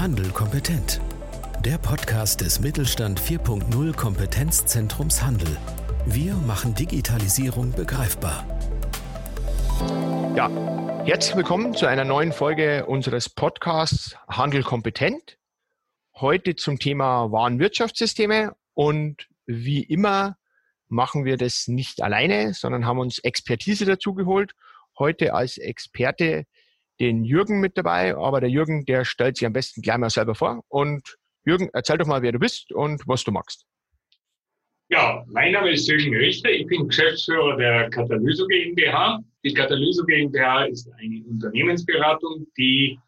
Handel kompetent. Der Podcast des Mittelstand 4.0 Kompetenzzentrums Handel. Wir machen Digitalisierung begreifbar. Ja, herzlich willkommen zu einer neuen Folge unseres Podcasts Handel kompetent. Heute zum Thema Warenwirtschaftssysteme und wie immer machen wir das nicht alleine, sondern haben uns Expertise dazu geholt. Heute als Experte den Jürgen mit dabei, aber der Jürgen, der stellt sich am besten gleich mal selber vor. Und Jürgen, erzähl doch mal, wer du bist und was du magst. Ja, mein Name ist Jürgen Richter. Ich bin Geschäftsführer der Katalyso GmbH. Die Katalyso GmbH ist eine Unternehmensberatung, die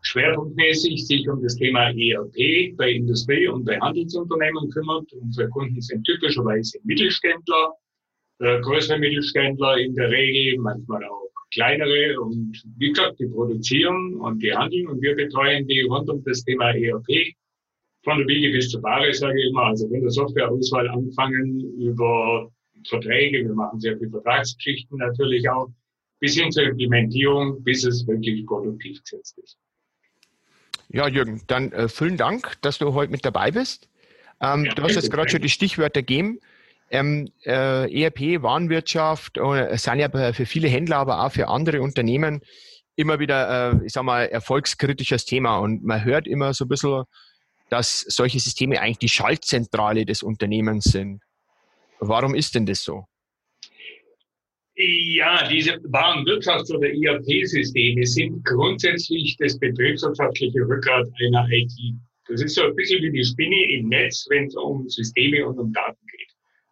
schwerpunktmäßig sich um das Thema ERP bei Industrie- und bei Handelsunternehmen kümmert. Unsere Kunden sind typischerweise Mittelständler, äh, größere Mittelständler in der Regel, manchmal auch kleinere und wie gesagt, die produzieren und die handeln und wir betreuen die rund um das Thema ERP. Von der Wiege bis zur Ware, sage ich immer, also von der Softwareauswahl anfangen über Verträge, wir machen sehr viel Vertragsgeschichten natürlich auch, bis hin zur Implementierung, bis es wirklich produktiv gesetzt ist. Ja, Jürgen, dann äh, vielen Dank, dass du heute mit dabei bist. Ähm, ja, du hast jetzt gerade schon die Stichwörter gegeben. Ähm, äh, ERP, Warenwirtschaft, äh, sind ja für viele Händler, aber auch für andere Unternehmen immer wieder, äh, ich sag mal, erfolgskritisches Thema. Und man hört immer so ein bisschen, dass solche Systeme eigentlich die Schaltzentrale des Unternehmens sind. Warum ist denn das so? Ja, diese Warenwirtschafts- oder ERP-Systeme sind grundsätzlich das betriebswirtschaftliche Rückgrat einer IT. Das ist so ein bisschen wie die Spinne im Netz, wenn es um Systeme und um Daten geht.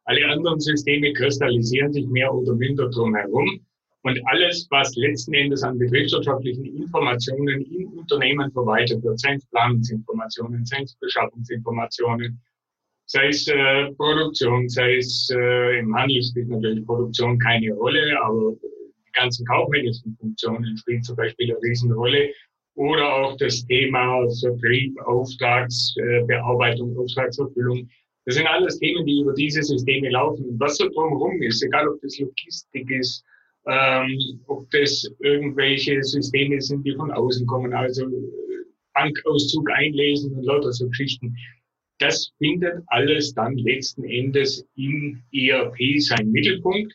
Alle anderen Systeme kristallisieren sich mehr oder minder drumherum. Und alles, was letzten Endes an betriebswirtschaftlichen Informationen im Unternehmen verwaltet wird, seien es Planungsinformationen, seien es Beschaffungsinformationen, sei es äh, Produktion, sei es äh, im Handel spielt natürlich Produktion keine Rolle, aber die ganzen kaufmännischen Funktionen spielen zum Beispiel eine Riesenrolle. Oder auch das Thema Vertrieb, Auftragsbearbeitung, äh, Auftragserfüllung. Das sind alles Themen, die über diese Systeme laufen. Und was so drumherum ist, egal ob das Logistik ist, ähm, ob das irgendwelche Systeme sind, die von außen kommen, also äh, Bankauszug einlesen und lauter so Geschichten. Das findet alles dann letzten Endes im ERP seinen Mittelpunkt.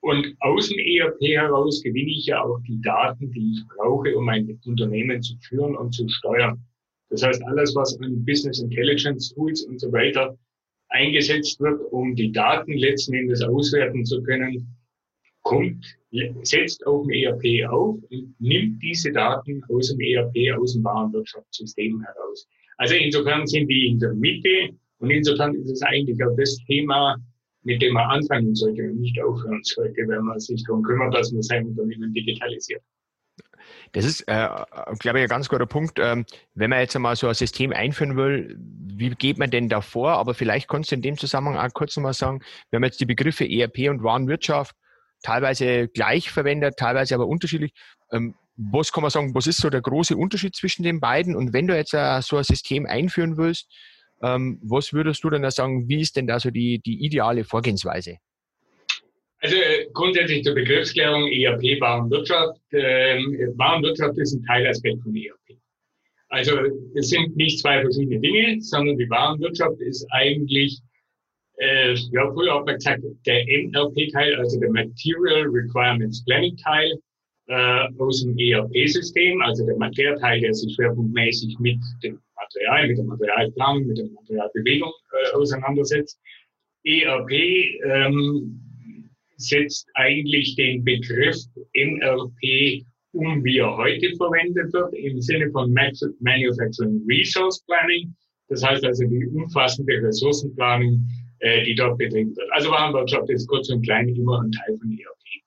Und aus dem ERP heraus gewinne ich ja auch die Daten, die ich brauche, um mein Unternehmen zu führen und zu steuern. Das heißt, alles, was an Business Intelligence Tools und so weiter eingesetzt wird, um die Daten letzten Endes auswerten zu können, kommt, setzt auf dem ERP auf und nimmt diese Daten aus dem ERP, aus dem Warenwirtschaftssystem heraus. Also insofern sind die in der Mitte und insofern ist es eigentlich auch das Thema, mit dem man anfangen sollte und nicht aufhören sollte, wenn man sich darum kümmert, dass man sein Unternehmen digitalisiert. Das ist, äh, glaube ich, ein ganz guter Punkt. Ähm, wenn man jetzt einmal so ein System einführen will, wie geht man denn da vor? Aber vielleicht kannst du in dem Zusammenhang auch kurz nochmal sagen, wir haben jetzt die Begriffe ERP und Warenwirtschaft teilweise gleich verwendet, teilweise aber unterschiedlich. Ähm, was kann man sagen, was ist so der große Unterschied zwischen den beiden? Und wenn du jetzt uh, so ein System einführen willst, ähm, was würdest du denn da sagen, wie ist denn da so die, die ideale Vorgehensweise? Also äh, grundsätzlich zur Begriffsklärung ERP Warenwirtschaft. Ähm, Warenwirtschaft ist ein Teilaspekt von ERP. Also es sind nicht zwei verschiedene Dinge, sondern die Warenwirtschaft ist eigentlich, äh, ja, früher hat man gesagt, der MRP-Teil, also der Material Requirements Planning-Teil äh, aus dem ERP-System, also der Materialteil, der sich schwerpunktmäßig mit dem Material, mit der Materialplanung, mit der Materialbewegung äh, auseinandersetzt. ERP ähm, setzt eigentlich den Begriff MRP um, wie er heute verwendet wird, im Sinne von Manufacturing Resource Planning. Das heißt also die umfassende Ressourcenplanung, äh, die dort betrieben wird. Also Warenwirtschaft ist kurz und klein immer ein Teil von ERP.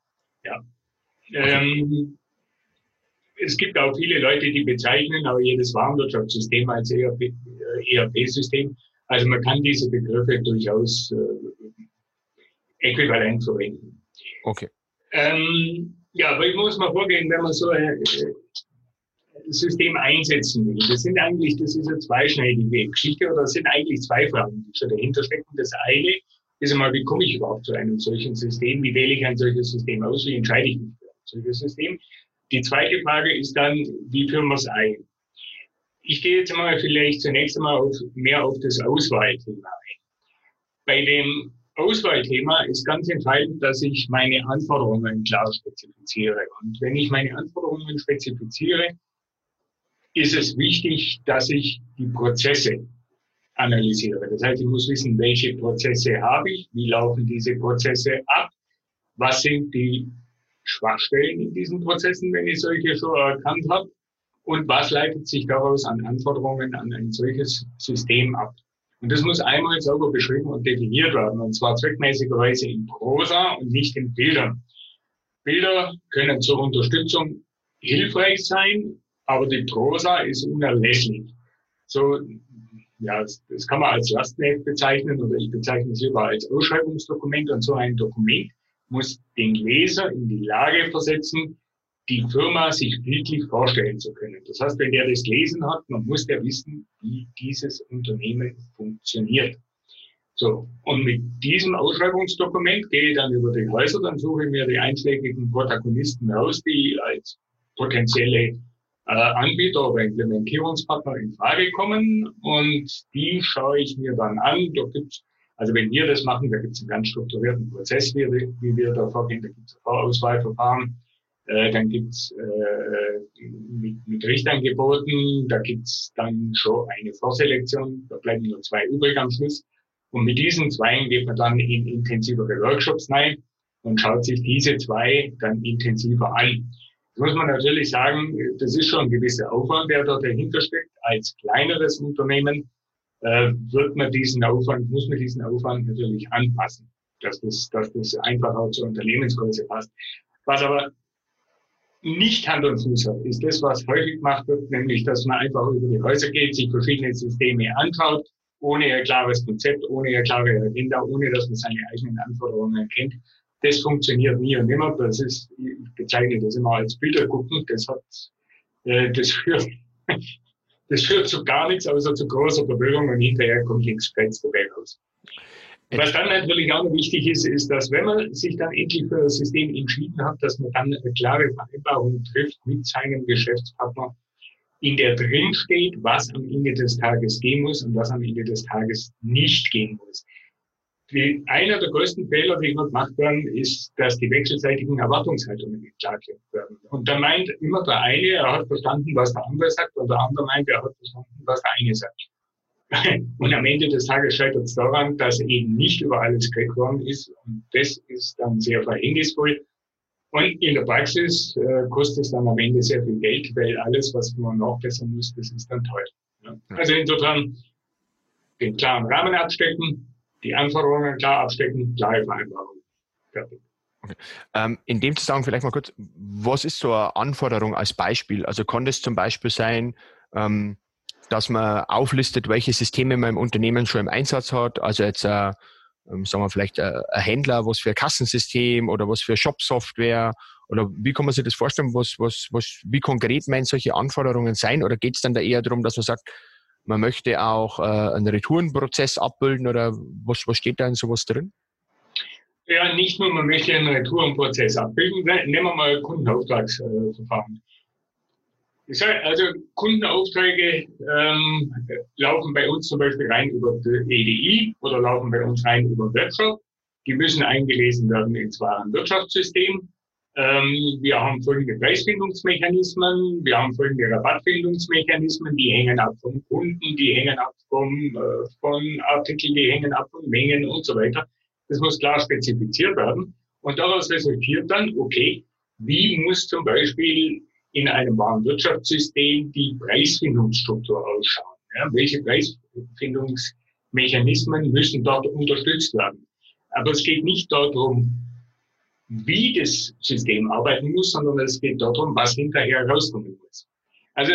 Ja. Ähm, es gibt auch viele Leute, die bezeichnen aber jedes Warenwirtschaftssystem als ERP-System. Äh, also man kann diese Begriffe durchaus äh, äquivalent verwenden. Okay. Ähm, ja, aber ich muss mal vorgehen, wenn man so ein äh, System einsetzen will. Das sind eigentlich, das ist eine zweischneidige Geschichte oder das sind eigentlich zwei Fragen, die schon dahinter stecken. Das eine ist einmal, wie komme ich überhaupt zu einem solchen System? Wie wähle ich ein solches System aus? Wie entscheide ich mich für ein solches System? Die zweite Frage ist dann, wie führen wir es ein? ich gehe jetzt mal vielleicht zunächst einmal auf, mehr auf das Auswahlthema ein. Bei dem Auswahlthema ist ganz entscheidend, dass ich meine Anforderungen klar spezifiziere. Und wenn ich meine Anforderungen spezifiziere, ist es wichtig, dass ich die Prozesse analysiere. Das heißt, ich muss wissen, welche Prozesse habe ich, wie laufen diese Prozesse ab, was sind die Schwachstellen in diesen Prozessen, wenn ich solche schon erkannt habe, und was leitet sich daraus an Anforderungen an ein solches System ab. Und das muss einmal sauber beschrieben und definiert werden, und zwar zweckmäßigerweise in Prosa und nicht in Bildern. Bilder können zur Unterstützung hilfreich sein, aber die Prosa ist unerlässlich. So, ja, das kann man als Lastenheft bezeichnen oder ich bezeichne es lieber als Ausschreibungsdokument und so ein Dokument muss den Leser in die Lage versetzen, die Firma sich bildlich vorstellen zu können. Das heißt, wenn der das gelesen hat, man muss der wissen, wie dieses Unternehmen funktioniert. So, und mit diesem Ausschreibungsdokument gehe ich dann über die Häuser, dann suche ich mir die einschlägigen Protagonisten raus, die als potenzielle äh, Anbieter oder Implementierungspartner in Frage kommen und die schaue ich mir dann an. Da gibt's, also wenn wir das machen, da gibt es einen ganz strukturierten Prozess, wie, wie wir da vorgehen. Da gibt es Vorauswahlverfahren, äh, dann gibt's äh, mit, mit Richtangeboten, da gibt's dann schon eine Vorselektion, da bleiben nur zwei übrig am Schluss. Und mit diesen zwei geht man dann in intensivere Workshops rein und schaut sich diese zwei dann intensiver an muss man natürlich sagen, das ist schon ein gewisser Aufwand, der da dahinter steckt. Als kleineres Unternehmen äh, wird man diesen Aufwand, muss man diesen Aufwand natürlich anpassen, dass das, dass das einfach auch zur Unternehmensgröße passt. Was aber nicht Hand und Fuß hat, ist das, was häufig gemacht wird, nämlich, dass man einfach über die Häuser geht, sich verschiedene Systeme anschaut, ohne ein klares Konzept, ohne eine klare Agenda, ohne dass man seine eigenen Anforderungen kennt das funktioniert nie und nimmer. Das ist, ich bezeichne das immer als Bilder gucken. Das hat, äh, das führt, das führt zu gar nichts außer zu großer Verwirrung und hinterher kommt nichts Grenz dabei raus. Was dann natürlich auch noch wichtig ist, ist, dass wenn man sich dann endlich für das System entschieden hat, dass man dann eine klare Vereinbarung trifft mit seinem Geschäftspartner, in der drin steht, was am Ende des Tages gehen muss und was am Ende des Tages nicht gehen muss. Die, einer der größten Fehler, die dort gemacht werden, ist, dass die wechselseitigen Erwartungshaltungen nicht klargelegt werden. Und da meint immer der eine, er hat verstanden, was der andere sagt, und der andere meint, er hat verstanden, was der eine sagt. Und am Ende des Tages scheitert es daran, dass eben nicht über alles geredet worden ist. Und das ist dann sehr verhängnisvoll. Und in der Praxis äh, kostet es dann am Ende sehr viel Geld, weil alles, was man nachbessern muss, das ist dann teuer. Ja. Also insofern den klaren Rahmen abstecken, die Anforderungen klar abstecken, klare Vereinbarung. Fertig. Okay. Ähm, in dem Zusammenhang vielleicht mal kurz, was ist so eine Anforderung als Beispiel? Also kann das zum Beispiel sein, ähm, dass man auflistet, welche Systeme man im Unternehmen schon im Einsatz hat. Also jetzt, äh, ähm, sagen wir vielleicht äh, ein Händler, was für ein Kassensystem oder was für Shop-Software oder wie kann man sich das vorstellen? Was, was, was, wie konkret meinen solche Anforderungen sein? Oder geht es dann da eher darum, dass man sagt, man möchte auch äh, einen Retourenprozess abbilden oder was, was steht da in sowas drin? Ja, nicht nur, man möchte einen Retourenprozess abbilden. Nehmen wir mal Kundenauftragsverfahren. Also Kundenaufträge ähm, laufen bei uns zum Beispiel rein über EDI oder laufen bei uns rein über Webshop. Die müssen eingelesen werden ins Warenwirtschaftssystem. Ähm, wir haben folgende Preisfindungsmechanismen, wir haben folgende Rabattfindungsmechanismen, die hängen ab vom Kunden, die hängen ab vom, äh, von Artikeln, die hängen ab von Mengen und so weiter. Das muss klar spezifiziert werden. Und daraus resultiert dann, okay, wie muss zum Beispiel in einem Warenwirtschaftssystem die Preisfindungsstruktur ausschauen? Ja, welche Preisfindungsmechanismen müssen dort unterstützt werden? Aber es geht nicht darum, wie das System arbeiten muss, sondern es geht darum, was hinterher rauskommen muss. Also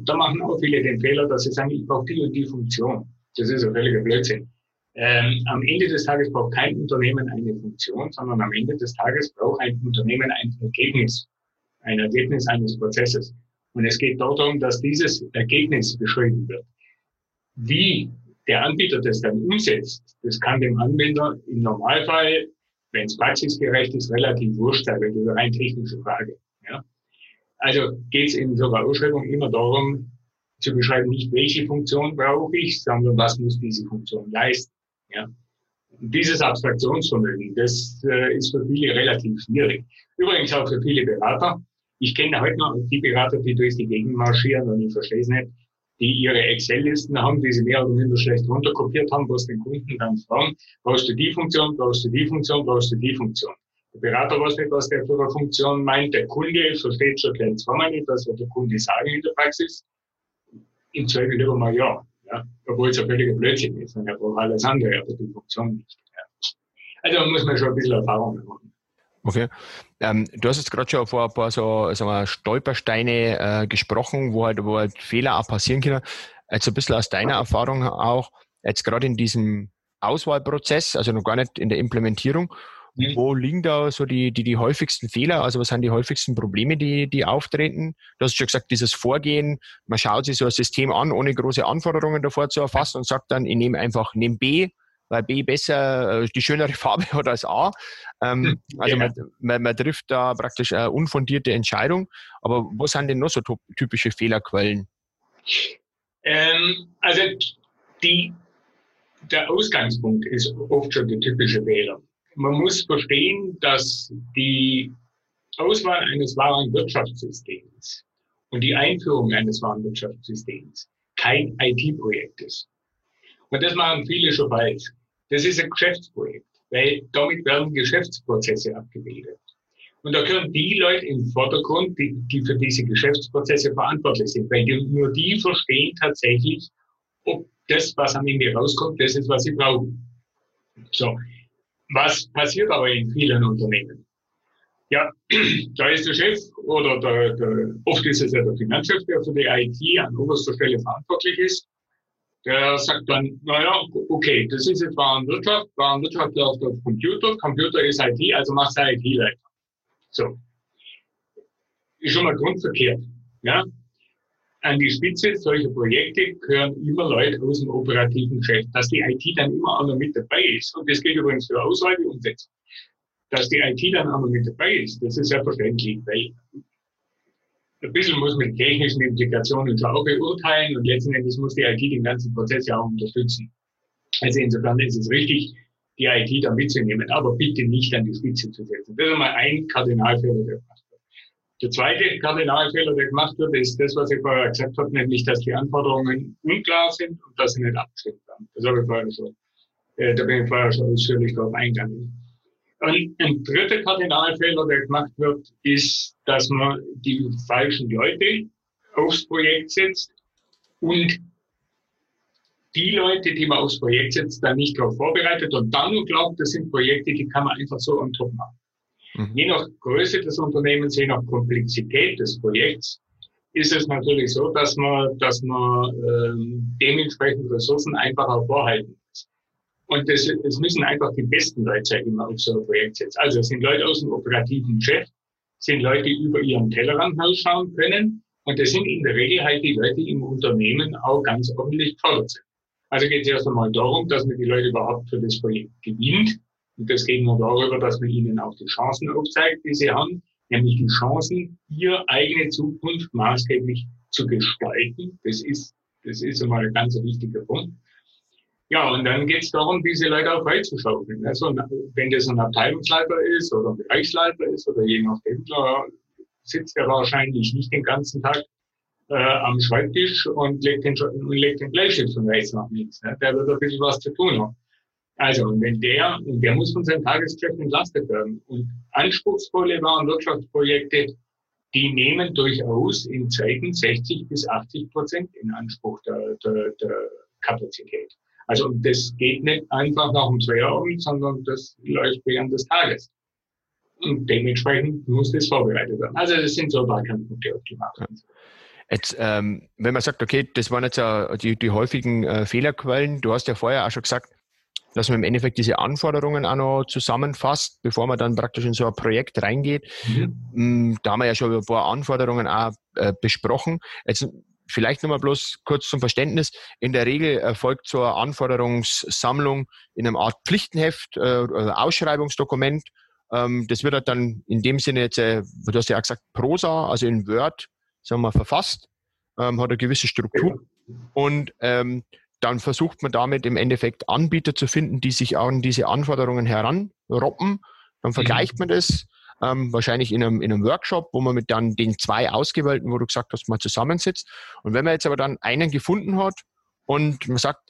da machen auch viele den Fehler, dass sie sagen, ich brauche die und die Funktion. Das ist ein völliger Blödsinn. Ähm, am Ende des Tages braucht kein Unternehmen eine Funktion, sondern am Ende des Tages braucht ein Unternehmen ein Ergebnis, ein Ergebnis eines Prozesses. Und es geht darum, dass dieses Ergebnis beschrieben wird. Wie der Anbieter das dann umsetzt, das kann dem Anwender im Normalfall wenn es praxisgerecht ist, relativ wurscht sein, weil das ist eine rein technische Frage. Ja? Also geht es in so einer Ausschreibung immer darum, zu beschreiben, nicht welche Funktion brauche ich, sondern was muss diese Funktion leisten. Ja? Dieses Abstraktionsvermögen, das äh, ist für viele relativ schwierig. Übrigens auch für viele Berater. Ich kenne heute noch die Berater, die durch die Gegend marschieren und ich verstehe es nicht, die ihre Excel-Listen haben, die sie mehr oder minder schlecht runterkopiert haben, was den Kunden dann fragen, brauchst du die Funktion, brauchst du die Funktion, brauchst du die Funktion. Der Berater weiß nicht, was der für eine Funktion meint. Der Kunde versteht schon gleich zweimal nicht, was der Kunde sagen in der Praxis. Im Zweifel lieber mal ja. ja. Obwohl es ein völliger Blödsinn ist. Und er braucht alles andere, aber die Funktion nicht. Ja. Also muss man schon ein bisschen Erfahrung machen. Okay. Ähm, du hast jetzt gerade schon vor ein paar so, sagen wir, Stolpersteine äh, gesprochen, wo halt, wo halt Fehler auch passieren können. Jetzt ein bisschen aus deiner Erfahrung auch, jetzt gerade in diesem Auswahlprozess, also noch gar nicht in der Implementierung, mhm. wo liegen da so die, die, die häufigsten Fehler? Also was sind die häufigsten Probleme, die, die auftreten? Du hast schon gesagt, dieses Vorgehen, man schaut sich so ein System an, ohne große Anforderungen davor zu erfassen und sagt dann, ich nehme einfach, nehme B, weil B besser äh, die schönere Farbe hat als A. Ähm, hm, also ja. man, man, man, trifft da praktisch eine unfundierte Entscheidung. Aber was sind denn noch so typische Fehlerquellen? Ähm, also die, der Ausgangspunkt ist oft schon der typische Fehler. Man muss verstehen, dass die Auswahl eines wahren Wirtschaftssystems und die Einführung eines wahren Wirtschaftssystems kein IT-Projekt ist. Und das machen viele schon falsch. Das ist ein Geschäftsprojekt, weil damit werden Geschäftsprozesse abgebildet. Und da können die Leute im Vordergrund, die, die für diese Geschäftsprozesse verantwortlich sind, weil die, nur die verstehen tatsächlich, ob das, was am Ende rauskommt, das ist, was sie brauchen. So. Was passiert aber in vielen Unternehmen? Ja, da ist der Chef oder der, der, oft ist es ja der Finanzchef, der für die IT an oberster Stelle verantwortlich ist. Der sagt dann, naja, okay, das ist jetzt Warenwirtschaft, Warenwirtschaft läuft auf Computer, Computer ist IT, also machst du IT-Leiter. So. Ist schon mal grundverkehrt. Ja? An die Spitze solcher Projekte gehören immer Leute aus dem operativen Geschäft. Dass die IT dann immer auch noch mit dabei ist, und das gilt übrigens für Auswahl und Umsetzung, dass die IT dann auch noch mit dabei ist, das ist selbstverständlich, weil ein bisschen muss mit technischen Implikationen schon auch beurteilen und letzten Endes muss die IT den ganzen Prozess ja auch unterstützen. Also insofern ist es richtig, die IT da mitzunehmen, aber bitte nicht an die Spitze zu setzen. Das ist einmal ein Kardinalfehler, der gemacht wird. Der zweite Kardinalfehler, der gemacht wird, ist das, was ich vorher gesagt habe, nämlich, dass die Anforderungen unklar sind und dass sie nicht abgestimmt werden. Das habe ich vorher schon, äh, da bin ich vorher schon ausführlich darauf eingegangen. Und ein dritter Kardinalfehler, der gemacht wird, ist, dass man die falschen Leute aufs Projekt setzt und die Leute, die man aufs Projekt setzt, dann nicht darauf vorbereitet und dann nur glaubt, das sind Projekte, die kann man einfach so on top machen. Mhm. Je nach Größe des Unternehmens, je nach Komplexität des Projekts, ist es natürlich so, dass man, dass man ähm, dementsprechend Ressourcen einfach auch vorhalten und das, das müssen einfach die besten Leute sein, die man auf so ein Projekt setzt. Also es sind Leute aus dem operativen Geschäft, sind Leute, die über ihren Tellerrand ausschauen können. Und das sind in der Regel halt die Leute, die im Unternehmen auch ganz ordentlich gefordert sind. Also geht es erst einmal darum, dass man die Leute überhaupt für das Projekt gewinnt. Und das geht nur darüber, dass man ihnen auch die Chancen aufzeigt, die sie haben, nämlich die Chancen, ihre eigene Zukunft maßgeblich zu gestalten. Das ist, das ist einmal ein ganz wichtiger Punkt. Ja, und dann geht es darum, diese Leute auch freizuschaufeln. Also, wenn das ein Abteilungsleiter ist oder ein Bereichsleiter ist oder je nachdem, da sitzt er wahrscheinlich nicht den ganzen Tag äh, am Schreibtisch und legt den, und legt den Bleistift von rechts nach links. Ne? Der wird ein bisschen was zu tun haben. Also, und wenn der, und der muss von seinem Tagesgeschäft entlastet werden. Und anspruchsvolle Warenwirtschaftsprojekte, die nehmen durchaus in Zeiten 60 bis 80 Prozent in Anspruch der, der, der Kapazität. Also das geht nicht einfach nach dem Feierabend, sondern das läuft während des Tages. Und dementsprechend muss das vorbereitet werden. Also das sind so ein paar Kernpunkte die Marke. Jetzt, ähm, wenn man sagt, okay, das waren jetzt äh, die, die häufigen äh, Fehlerquellen, du hast ja vorher auch schon gesagt, dass man im Endeffekt diese Anforderungen auch noch zusammenfasst, bevor man dann praktisch in so ein Projekt reingeht. Mhm. Mm, da haben wir ja schon ein paar Anforderungen auch äh, besprochen. Jetzt vielleicht nochmal bloß kurz zum Verständnis. In der Regel erfolgt so eine Anforderungssammlung in einem Art Pflichtenheft, äh, Ausschreibungsdokument. Ähm, das wird halt dann in dem Sinne jetzt, äh, du hast ja auch gesagt, Prosa, also in Word, sagen wir, verfasst. ähm, hat eine gewisse Struktur und ähm, dann versucht man damit im Endeffekt Anbieter zu finden, die sich an diese Anforderungen heranroppen. Dann vergleicht mhm. man das ähm, wahrscheinlich in einem, in einem Workshop, wo man mit dann den zwei Ausgewählten, wo du gesagt hast, mal zusammensitzt. Und wenn man jetzt aber dann einen gefunden hat und man sagt,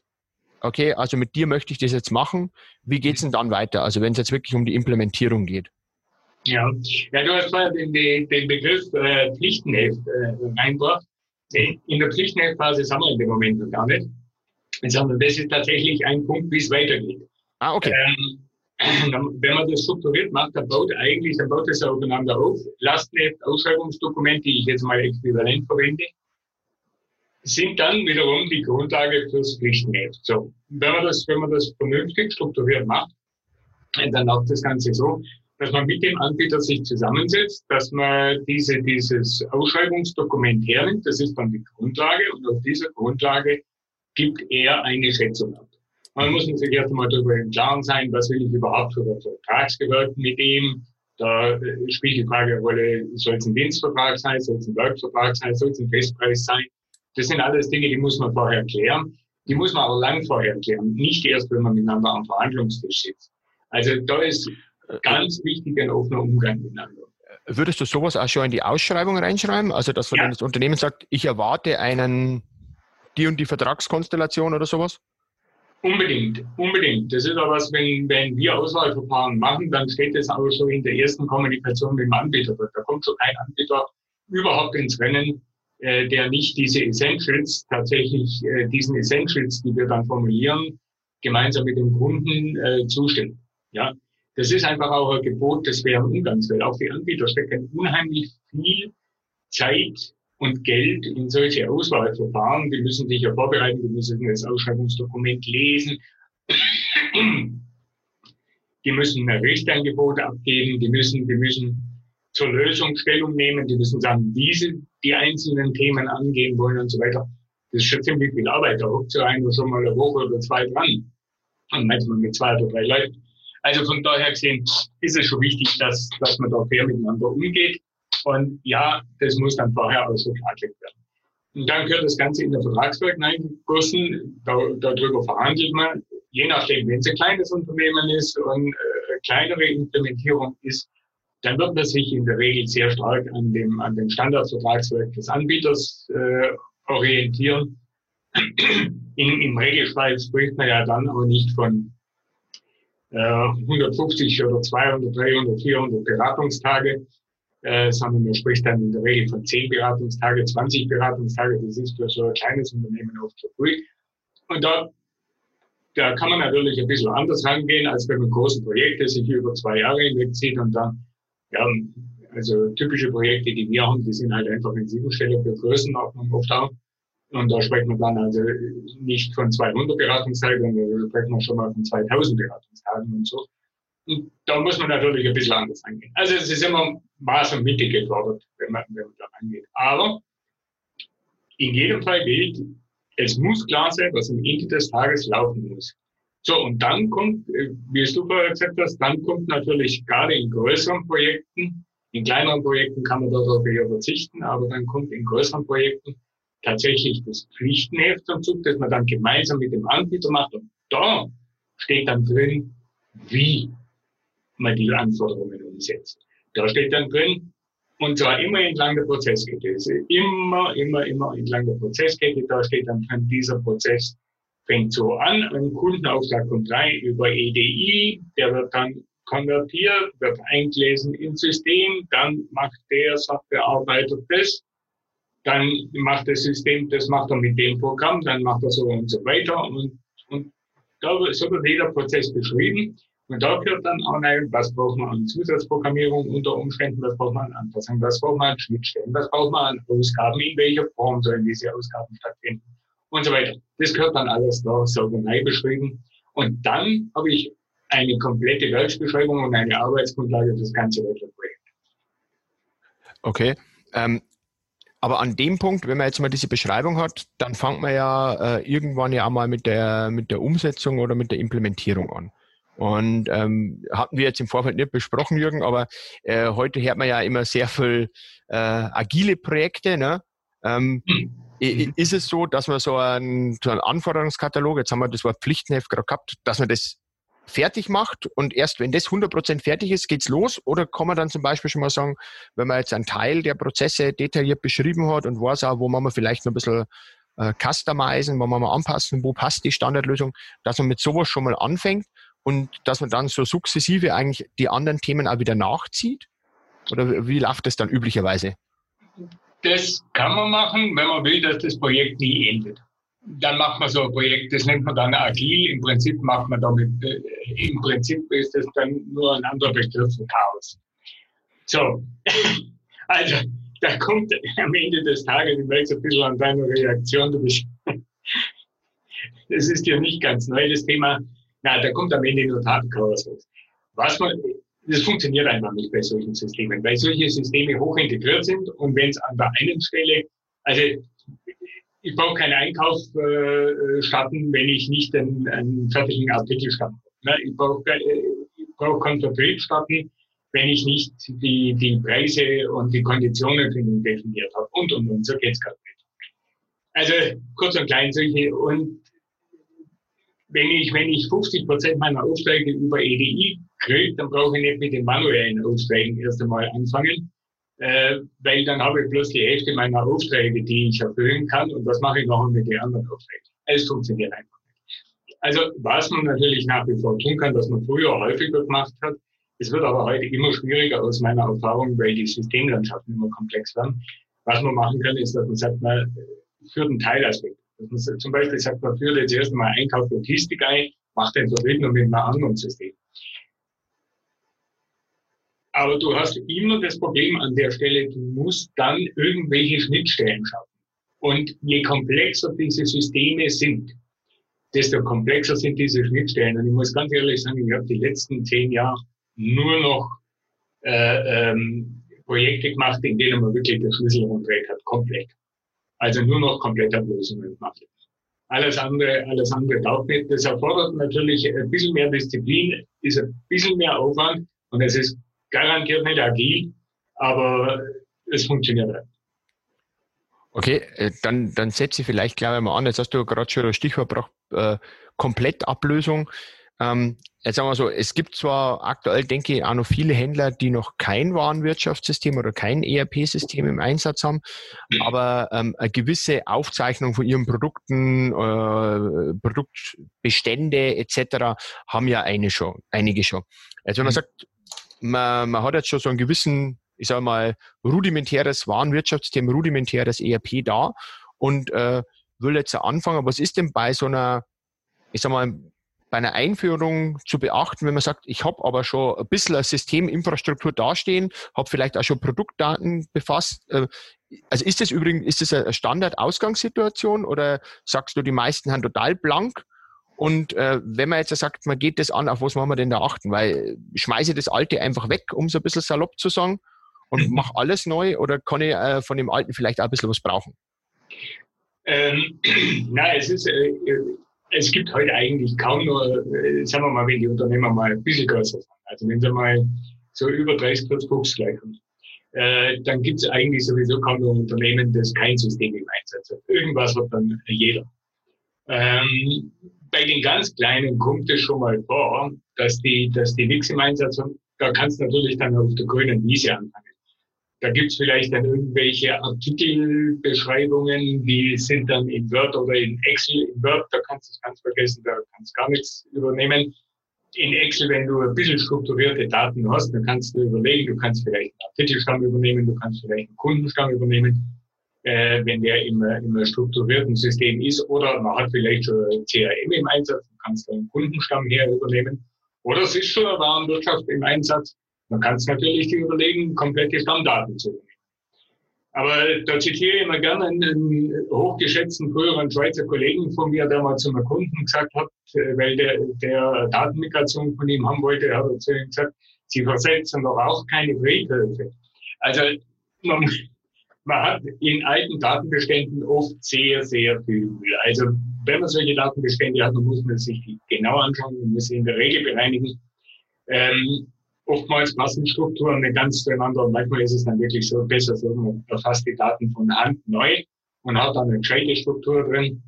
okay, also mit dir möchte ich das jetzt machen, wie geht's denn dann weiter? Also wenn es jetzt wirklich um die Implementierung geht. Ja, ja du hast vorher den, den Begriff äh, Pflichtenheft äh, reingebracht. In der Pflichtenheftphase sind wir in dem Moment noch gar nicht. Sondern das ist tatsächlich ein Punkt, wie es weitergeht. Ah, okay. Ähm, wenn man das strukturiert macht, dann baut eigentlich, dann baut es aufeinander auf. Lastenheft, Ausschreibungsdokumente, die ich jetzt mal äquivalent verwende, sind dann wiederum die Grundlage fürs Pflichtenheft. So. Wenn man das, wenn man das vernünftig strukturiert macht, dann läuft das Ganze so, dass man mit dem Anbieter sich zusammensetzt, dass man diese, dieses Ausschreibungsdokument hernimmt, das ist dann die Grundlage und auf dieser Grundlage gibt er eine Schätzung ab. Man muss sich erst einmal darüber im Klaren sein, was will ich überhaupt für einen Vertragsgehörten mit ihm. Da spielt die Frage eine Rolle, soll es ein Dienstvertrag sein, soll es ein Werkvertrag sein, soll es ein Festpreis sein. Das sind alles Dinge, die muss man vorher klären. Die muss man aber lang vorher klären, nicht erst, wenn man miteinander am Verhandlungstisch sitzt. Also da ist ganz wichtig ein offener Umgang miteinander. Würdest du sowas auch schon in die Ausschreibung reinschreiben? Also, dass ja. das Unternehmen sagt, ich erwarte einen, die und die Vertragskonstellation oder sowas? Unbedingt, unbedingt. Das ist aber was, wenn, wenn wir Auswahlverfahren machen, dann steht das auch schon in der ersten Kommunikation mit dem Anbieter. Da kommt schon kein Anbieter überhaupt ins Rennen, äh, der nicht diese Essentials, tatsächlich äh, diesen Essentials, die wir dann formulieren, gemeinsam mit dem Kunden äh, zustimmt. Ja, das ist einfach auch ein Gebot des fairen Umgangs, weil auch die Anbieter stecken unheimlich viel Zeit und Geld in solche Auswahlverfahren. Die müssen sich ja vorbereiten, die müssen das Ausschreibungsdokument lesen. Die müssen ein Rechtsangebot abgeben, die müssen, die müssen zur Lösung Stellung nehmen, die müssen sagen, wie sie die einzelnen Themen angehen wollen und so weiter. Das ist schon ziemlich viel Arbeit. Da hockt so einer schon mal eine Woche oder zwei dran. Und manchmal mit zwei oder drei Leuten. Also von daher gesehen ist es schon wichtig, dass, dass man da fair miteinander umgeht. Und ja, das muss dann vorher auch so klargelegt werden. Und dann gehört das Ganze in der Vertragswerk hineingegossen. Da, darüber verhandelt man. Je nachdem, wenn es ein kleines Unternehmen ist und äh, kleinere Implementierung ist, dann wird man sich in der Regel sehr stark an dem, an dem Standardvertragswerk des Anbieters äh, orientieren. In, Im Regelfall spricht man ja dann auch nicht von äh, 150 oder 200, 300, 400 Beratungstage, äh, sondern man spricht dann in der Regel von 10 Beratungstage, 20 Beratungstage. Das ist für so ein kleines Unternehmen oft zu früh. Und da, da kann man natürlich ein bisschen anders rangehen, als wenn man große Projekte sich über zwei Jahre hinwegzieht und dann, ja, also typische Projekte, die wir haben, die sind halt einfach in Siebensteller für Größenordnung oft auch. Und da sprechen wir dann also nicht von 200 Beratungstagen, sondern da sprechen wir schon mal von 2000 Beratungstagen und so. Und da muss man natürlich ein bisschen anders angehen. Also es ist immer Maß und Mitte gefordert, wenn man, wenn man da angeht. Aber in jedem Fall gilt, es muss klar sein, was am Ende des Tages laufen muss. So, und dann kommt, äh, wie es du vorher gesagt hast, dann kommt natürlich gerade in größeren Projekten, in kleineren Projekten kann man darauf eher verzichten, aber dann kommt in größeren Projekten tatsächlich das Pflichtenheft zum Zug, das man dann gemeinsam mit dem Anbieter macht. Und da steht dann drin, wie man die Anforderungen umsetzt. Da steht dann drin, und zwar immer entlang der Prozesskette. Also immer, immer, immer entlang der Prozesskette. Da steht dann drin, dieser Prozess fängt so an, ein Kundenauftrag kommt rein über EDI, der wird dann konvertiert, wird eingelesen ins System, dann macht der Sachbearbeiter das, dann macht das System, das macht er mit dem Programm, dann macht er so und so weiter und, und da so wird jeder Prozess beschrieben. Und da gehört dann auch rein, was braucht man an Zusatzprogrammierung unter Umständen, was braucht man an Anpassungen, was braucht man an Schnittstellen, was braucht man an Ausgaben, in welcher Form sollen diese Ausgaben stattfinden und so weiter. Das gehört dann alles da sauberei beschrieben. Und dann habe ich eine komplette Werksbeschreibung und eine Arbeitsgrundlage für das ganze weitere Projekt. Okay. Ähm, aber an dem Punkt, wenn man jetzt mal diese Beschreibung hat, dann fängt man ja äh, irgendwann ja auch mal mit der, mit der Umsetzung oder mit der Implementierung an. Und ähm, hatten wir jetzt im Vorfeld nicht besprochen, Jürgen, aber äh, heute hört man ja immer sehr viel äh, agile Projekte. Ne? Ähm, Mhm. Ist es so, dass man so einen, so einen Anforderungskatalog, jetzt haben wir das Wort Pflichtenheft gerade gehabt, dass man das fertig macht und erst wenn das 100% fertig ist, geht's los? Oder kann man dann zum Beispiel schon mal sagen, wenn man jetzt einen Teil der Prozesse detailliert beschrieben hat und weiß auch, wo man vielleicht noch ein bisschen äh, customizen, wo man mal anpassen, wo passt die Standardlösung, dass man mit sowas schon mal anfängt und dass man dann so sukzessive eigentlich die anderen Themen auch wieder nachzieht? Oder wie läuft das dann üblicherweise? Das kann man machen, wenn man will, dass das Projekt nie endet dann macht man so ein Projekt, das nennt man dann agil. Im Prinzip macht man damit, äh, im Prinzip ist das dann nur ein anderer Begriff für Chaos. So, also da kommt am Ende des Tages, ich merke ein bisschen an deiner Reaktion, du bist, das ist ja nicht ganz neu, das Thema. Na, da kommt am Ende nur Tatenchaos raus. Was man, das funktioniert einfach nicht bei solchen Systemen, weil solche Systeme hoch integriert sind und wenn es an der einen Stelle, also ich brauche keinen Einkauf äh, starten, wenn ich nicht einen, einen fertigen Artikel starte. Ne? Ich brauche ich brauch keinen Vertrieb starten, wenn ich nicht die, die Preise und die Konditionen für ihn definiert habe. Und, und, und. So geht's gerade nicht. Also kurz und klein solche. Und wenn ich, wenn ich 50 Prozent meiner Aufträge über EDI kriege, dann brauche ich nicht mit den manuellen Aufträgen erst einmal anfangen, äh, weil dann habe ich bloß die Hälfte meiner Aufträge, die ich erfüllen kann und was mache ich noch mit den anderen Aufträgen? Es funktioniert einfach nicht. Also was man natürlich nach wie vor tun kann, was man früher häufiger gemacht hat, es wird aber heute immer schwieriger aus meiner Erfahrung, weil die Systemlandschaften immer komplex werden. Was man machen kann, ist, dass man sagt, man führt einen Teilaspekt. Dass man zum Beispiel sagt, man führt jetzt erstmal Einkauf Logistik ein, macht den Verbindung mit einem anderen System. Aber du hast immer das Problem an der Stelle, du musst dann irgendwelche Schnittstellen schaffen. Und je komplexer diese Systeme sind, desto komplexer sind diese Schnittstellen. Und ich muss ganz ehrlich sagen, ich habe die letzten zehn Jahre nur noch äh, ähm, Projekte gemacht, in denen man wirklich den Schlüssel umdreht hat, komplett. Also nur noch Komplettablösungen gemacht. Alles andere, alles andere taugt nicht. Das erfordert natürlich ein bisschen mehr Disziplin, ist ein bisschen mehr Aufwand und es ist garantiert nicht agil, aber es funktioniert halt. Okay, äh, dann, dann setze ich vielleicht gleich mal an. Jetzt hast du gerade schon das Stichwort gebracht, äh, Komplettablösung. Ähm, jetzt sagen wir so, es gibt zwar aktuell, denke ich, auch noch viele Händler, die noch kein Warenwirtschaftssystem oder kein ERP-System im Einsatz haben, aber ähm, eine gewisse Aufzeichnung von ihren Produkten, äh, Produktbestände etc. haben ja eine schon, einige schon. Also wenn man mhm. sagt, man, man hat jetzt schon so einen gewissen, ich sage mal, rudimentäres Warenwirtschaftssystem, rudimentäres ERP da und äh, will jetzt anfangen. Was ist denn bei so einer, ich sag mal, bei einer Einführung zu beachten, wenn man sagt, ich habe aber schon ein bisschen eine Systeminfrastruktur dastehen, habe vielleicht auch schon Produktdaten befasst. Äh, also ist das übrigens, ist das eine Standard-Ausgangssituation oder sagst du, die meisten haben total blank und äh, wenn man jetzt sagt, man geht das an, auf was wollen wir denn da achten? Weil ich schmeiße das Alte einfach weg, um so ein bisschen salopp zu sagen, und mhm. mache alles neu oder kann ich äh, von dem Alten vielleicht auch ein bisschen was brauchen? Ähm, na, es ist, äh, es gibt heute eigentlich kaum nur, äh, sagen wir mal, wenn die Unternehmer mal ein bisschen größer sind. Also wenn sie mal so über 30, 40 Buchs gleich haben, äh, dann gibt es eigentlich sowieso kaum nur Unternehmen, das kein System im Einsatz hat. Irgendwas hat dann jeder. Ähm, bei den ganz Kleinen kommt es schon mal vor, dass die, dass die nichts im Einsatz haben. Da kannst du natürlich dann auf der grünen Wiese anfangen. Da gibt's vielleicht dann irgendwelche Artikelbeschreibungen, die sind dann in Word oder in Excel. In Word, da kannst du es ganz vergessen, da kannst du gar nichts übernehmen. In Excel, wenn du ein bisschen strukturierte Daten hast, dann kannst du überlegen, du kannst vielleicht einen Artikelstamm übernehmen, du kannst vielleicht einen Kundenstamm übernehmen äh, wenn der im, im strukturierten System ist oder man hat vielleicht schon CRM im Einsatz, man kann es dann Kundenstamm her übernehmen. Oder es ist schon eine Warenwirtschaft im Einsatz. Man kann es natürlich überlegen, komplette Stammdaten zu übernehmen. Aber da zitiere ich immer gerne einen, hochgeschätzten früheren Schweizer Kollegen von mir, der mal zu einem Kunden gesagt hat, äh, weil der, der Datenmigration von ihm haben wollte, er hat zu ihm gesagt, Sie versetzen doch auch keine Friedhöfe. Also man, man hat in alten Datenbeständen oft sehr, sehr viel Mühe. Also wenn man solche Datenbestände hat, dann muss man sich die genau anschauen, man muss sie in der Regel bereinigen. Ähm, oftmals passen Strukturen nicht ganz zueinander und manchmal ist es dann wirklich so besser, so man erfasst die Daten von Hand neu und hat dann eine gescheite Struktur drin.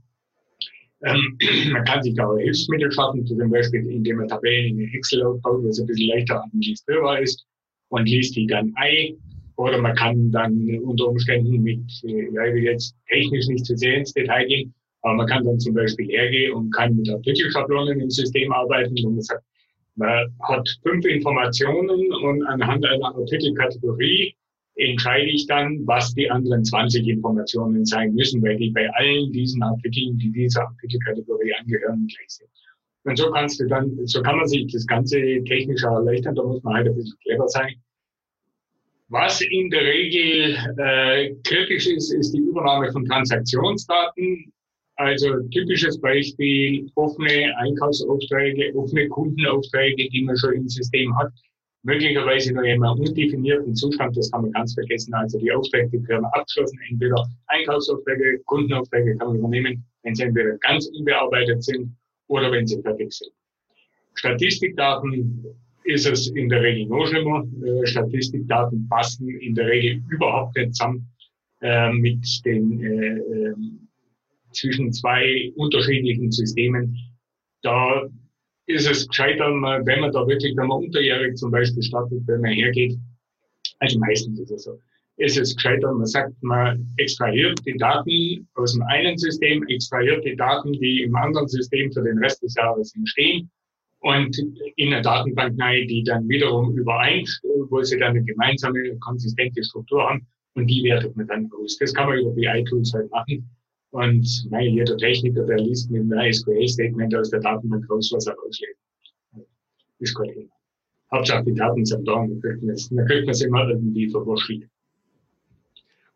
Ähm, man kann sich auch Hilfsmittel schaffen, zum Beispiel indem man Tabellen in Excel aufbaut, was ein bisschen leichter administrierbar ist und liest die dann ein. Oder man kann dann unter Umständen mit, äh, ja, ich will jetzt technisch nicht zu sehr ins Detail gehen, aber man kann dann zum Beispiel hergehen und kann mit Artikelschablonen im System arbeiten und man sagt, man hat fünf Informationen und anhand einer Artikelkategorie entscheide ich dann, was die anderen 20 Informationen sein müssen, weil die bei allen diesen Artikeln, die dieser Artikelkategorie angehören, gleich sind. Und so kannst du dann, so kann man sich das Ganze technisch erleichtern, da muss man halt ein bisschen clever sein. Was in der Regel äh, kritisch ist, ist die Übernahme von Transaktionsdaten. Also typisches Beispiel, offene Einkaufsaufträge, offene Kundenaufträge, die man schon im System hat möglicherweise noch in einem undefinierten Zustand, das kann man ganz vergessen. Also die Aufträge werden abgeschlossen, entweder Einkaufsaufträge, Kundenaufträge kann man übernehmen, wenn sie entweder ganz unbearbeitet sind oder wenn sie fertig sind. Statistikdaten ist es in der Regel noch schlimmer. Äh, Statistikdaten passen in der Regel überhaupt nicht zusammen äh, mit den äh, äh, zwischen zwei unterschiedlichen Systemen. Da ist es gescheiter, wenn man da wirklich, wenn man unterjährig zum Beispiel startet, wenn man hergeht, also meistens ist es so, ist es gescheiter, man sagt, man extrahiert die Daten aus dem einen System, extrahiert die Daten, die im anderen System für den Rest des Jahres entstehen und in eine Datenbank rein, die dann wiederum übereint, wo sie dann eine gemeinsame, konsistente Struktur haben und die wertet man dann aus. Das kann man über BI-Tools halt machen. Und nein, jeder Techniker, der liest mit einem SQL-Statement aus der Datenbank raus, was er rauslesen. Ist kein Thema. Hauptsache die Daten sind da und dann kriegt man es immer irgendwie verwurschtelt.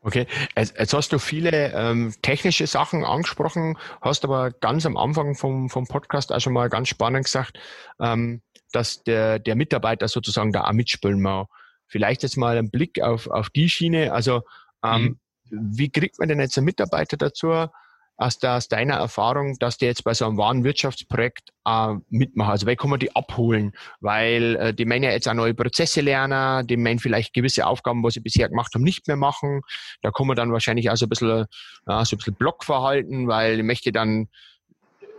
Okay, jetzt, jetzt hast du viele ähm, technische Sachen angesprochen, hast aber ganz am Anfang vom, vom Podcast auch schon mal ganz spannend gesagt, ähm, dass der, der Mitarbeiter sozusagen da auch mitspielen muss. Vielleicht jetzt mal einen Blick auf, auf die Schiene. Also ähm, mhm. Wie kriegt man denn jetzt einen Mitarbeiter dazu, aus, der, aus deiner Erfahrung, dass die jetzt bei so einem wahren Wirtschaftsprojekt äh, mitmachen? Also wie kann man die abholen? Weil äh, die meinen ja jetzt auch neue Prozesse lernen, die meinen vielleicht gewisse Aufgaben, was sie bisher gemacht haben, nicht mehr machen. Da kann man dann wahrscheinlich auch so ein bisschen, ja, so ein bisschen Blockverhalten, weil ich möchte dann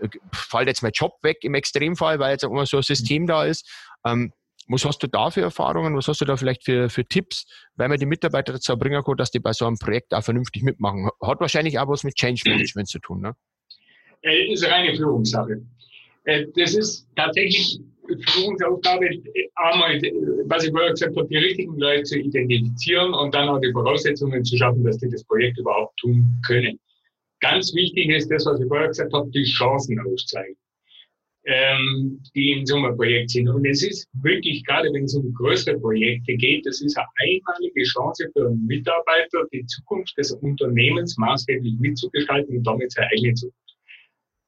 äh, fällt jetzt mein Job weg im Extremfall, weil jetzt auch immer so ein System da ist. Ähm, was hast du da für Erfahrungen? Was hast du da vielleicht für, für Tipps, weil man die Mitarbeiter dazu bringen kann, dass die bei so einem Projekt auch vernünftig mitmachen? Hat wahrscheinlich auch was mit Change Management zu tun, ne? Äh, ist eine reine Führungssache. Äh, das ist tatsächlich Führungsaufgabe, einmal, was ich vorher gesagt habe, die richtigen Leute zu identifizieren und dann auch die Voraussetzungen zu schaffen, dass die das Projekt überhaupt tun können. Ganz wichtig ist das, was ich vorher gesagt habe, die Chancen aufzeigen ähm, die in so einem Projekt sind. Und es ist wirklich, gerade wenn es um größere Projekte geht, das ist eine einmalige Chance für einen Mitarbeiter, die Zukunft des Unternehmens maßgeblich mitzugestalten und damit seine eigene Zukunft.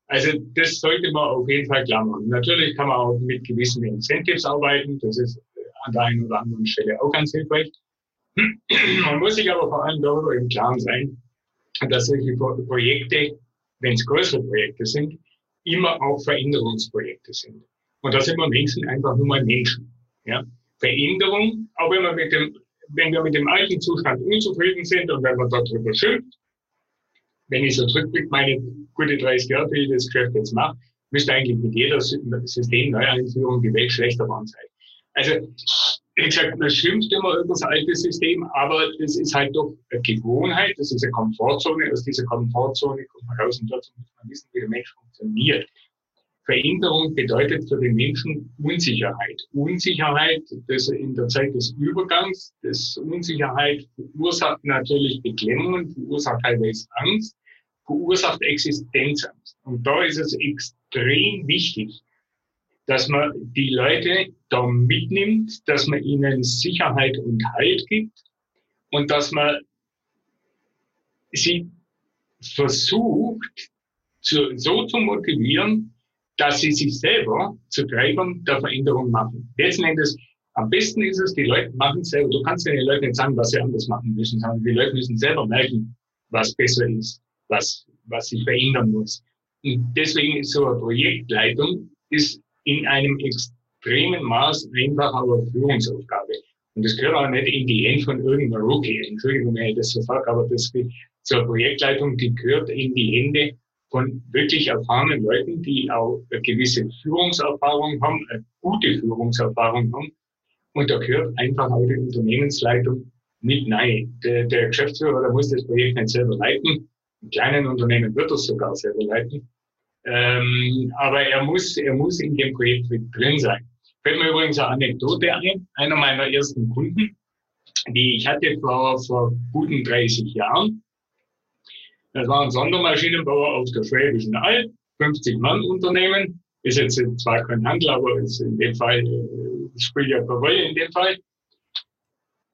Also das sollte man auf jeden Fall klar machen. Natürlich kann man auch mit gewissen Incentives arbeiten. Das ist an der einen oder anderen Stelle auch ganz hilfreich. Man muss sich aber vor allem darüber im Klaren sein, dass solche Projekte, wenn es größere Projekte sind, immer auch Veränderungsprojekte sind. Und da sind wir Menschen einfach nur mal Menschen. Ja? Veränderung, auch wenn wir mit dem, wenn wir mit dem alten Zustand unzufrieden sind und wenn wir darüber schimpft, wenn ich so zurückblicke, meine gute 30 Jahre, wie ich das Geschäft jetzt mache, müsste eigentlich mit jeder Systemneueinführung die Welt schlechter geworden sein. Also, wie gesagt, man schimpft immer über das alte System, aber das ist halt doch eine Gewohnheit, das ist eine Komfortzone. Aus dieser Komfortzone kommt man raus und dazu muss man wissen, wie der Mensch funktioniert. Veränderung bedeutet für den Menschen Unsicherheit. Unsicherheit, das in der Zeit des Übergangs, das Unsicherheit verursacht natürlich Beklemmungen, verursacht teilweise Angst, verursacht Existenzangst. Und da ist es extrem wichtig, dass man die Leute da mitnimmt, dass man ihnen Sicherheit und Halt gibt und dass man sie versucht, zu, so zu motivieren, dass sie sich selber zu Treibern der Veränderung machen. Letzten Endes, am besten ist es, die Leute machen es selber. Du kannst den Leuten nicht sagen, was sie anders machen müssen, sondern die Leute müssen selber merken, was besser ist, was, was sich verändern muss. Und deswegen ist so eine Projektleitung ist in einem extremen Maß einfach aber Führungsaufgabe. Und das gehört auch nicht in die Hände von irgendeinem Rookie. Entschuldigung, wenn ich das so sage, aber das zur Projektleitung, die gehört in die Hände von wirklich erfahrenen Leuten, die auch eine gewisse Führungserfahrung haben, eine gute Führungserfahrung haben. Und da gehört einfach auch die Unternehmensleitung mit nein. Der, der Geschäftsführer, der muss das Projekt nicht selber leiten. In kleinen Unternehmen wird er sogar selber leiten. Ähm, aber er muss, er muss in dem Projekt mit drin sein. Fällt mir übrigens eine Anekdote ein. Einer meiner ersten Kunden, die ich hatte vor, vor guten 30 Jahren. Das war ein Sondermaschinenbauer auf der Schwäbischen Alb, 50 Mann Unternehmen. Ist jetzt zwar kein Handel, aber ist in dem Fall, äh, spielt ja keine Rolle in dem Fall.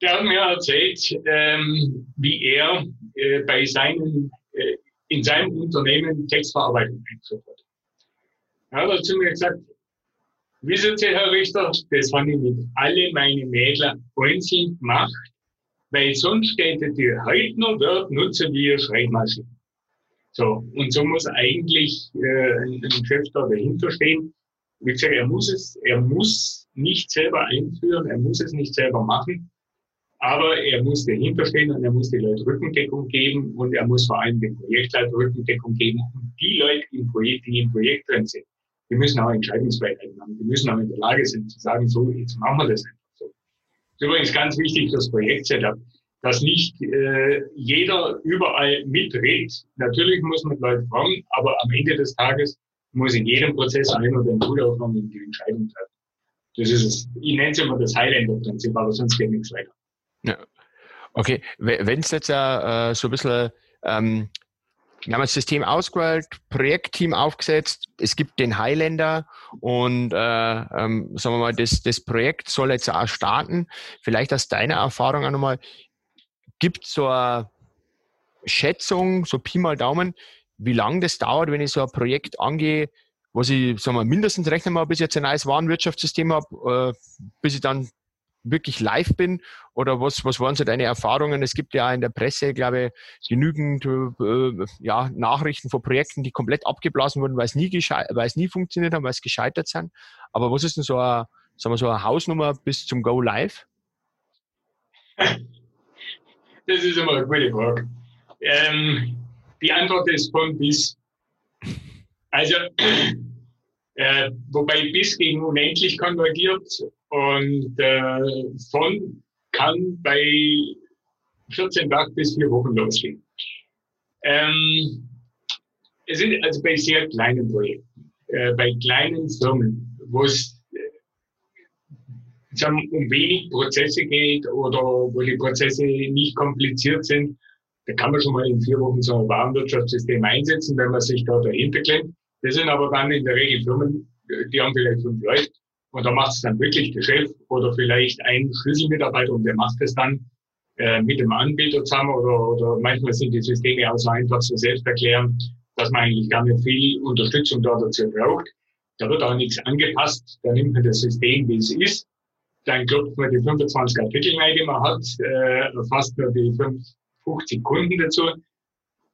Der hat mir erzählt, ähm, wie er äh, bei seinen, in seinem Unternehmen Textverarbeitung eingeführt hat. Er hat zu mir gesagt, wissen Sie, Herr Richter, das habe ich mit alle meine Mädler einzeln gemacht, weil sonst hätte die heute noch Word nutzen wie eine Schreibmaschine. So, und so muss eigentlich äh, ein, ein Chef da dahinter stehen. Wie gesagt, er muss es, er muss nicht selber einführen, er muss es nicht selber machen, aber er muss dahinter stehen und er muss die Leute Rückendeckung geben und er muss vor allem den Projektleiter Rückendeckung geben und die Leute im Projekt, die im Projekt drin sind, die müssen auch Entscheidungsfreiheit haben. Die müssen auch in der Lage sein zu sagen, so, jetzt machen wir das einfach so. Das ist übrigens ganz wichtig, das Projekt-Setup, dass nicht äh, jeder überall mitredet. Natürlich muss man Leute fragen, aber am Ende des Tages muss in jedem Prozess den Tool aufnehmen und die Entscheidung treffen. Das ist es. Ich nenne es immer das Highlander-Prinzip, aber sonst geht nichts weiter. Ja. Okay, wenn es jetzt äh, so ein bisschen, ähm, wir haben das System ausgewählt, Projektteam aufgesetzt, es gibt den Highlander und äh, ähm, sagen wir mal, das, das Projekt soll jetzt auch starten. Vielleicht aus deiner Erfahrung auch nochmal, gibt es so eine Schätzung, so Pi mal Daumen, wie lange das dauert, wenn ich so ein Projekt angehe, was ich sagen wir, mindestens rechnen mal, bis ich jetzt ein neues Warenwirtschaftssystem habe, äh, bis ich dann wirklich live bin? Oder was, was waren so deine Erfahrungen? Es gibt ja in der Presse, glaube ich, genügend äh, ja, Nachrichten von Projekten, die komplett abgeblasen wurden, weil es nie, weil es nie funktioniert haben, weil es gescheitert sind. Aber was ist denn so eine, sagen wir so eine Hausnummer bis zum Go Live? Das ist immer eine gute Frage. Ähm, die Antwort ist von bis. Also, äh, wobei bis gegen unendlich konvergiert und äh, von kann bei 14 Tagen bis vier Wochen losgehen. Ähm, es sind also bei sehr kleinen Projekten, äh, bei kleinen Firmen, wo es äh, um wenig Prozesse geht oder wo die Prozesse nicht kompliziert sind, da kann man schon mal in vier Wochen so ein Warenwirtschaftssystem einsetzen, wenn man sich da dahinter klemmt. Das sind aber dann in der Regel Firmen, die haben vielleicht fünf Leute und da macht es dann wirklich der Chef oder vielleicht ein Schlüsselmitarbeiter und der macht es dann äh, mit dem Anbieter zusammen oder, oder manchmal sind die Systeme auch so einfach so selbsterklärend, dass man eigentlich gar nicht viel Unterstützung da dazu braucht. Da wird auch nichts angepasst. Da nimmt man das System, wie es ist. Dann klopft man die 25 Artikel rein, die man hat, äh, fasst man die 50 Kunden dazu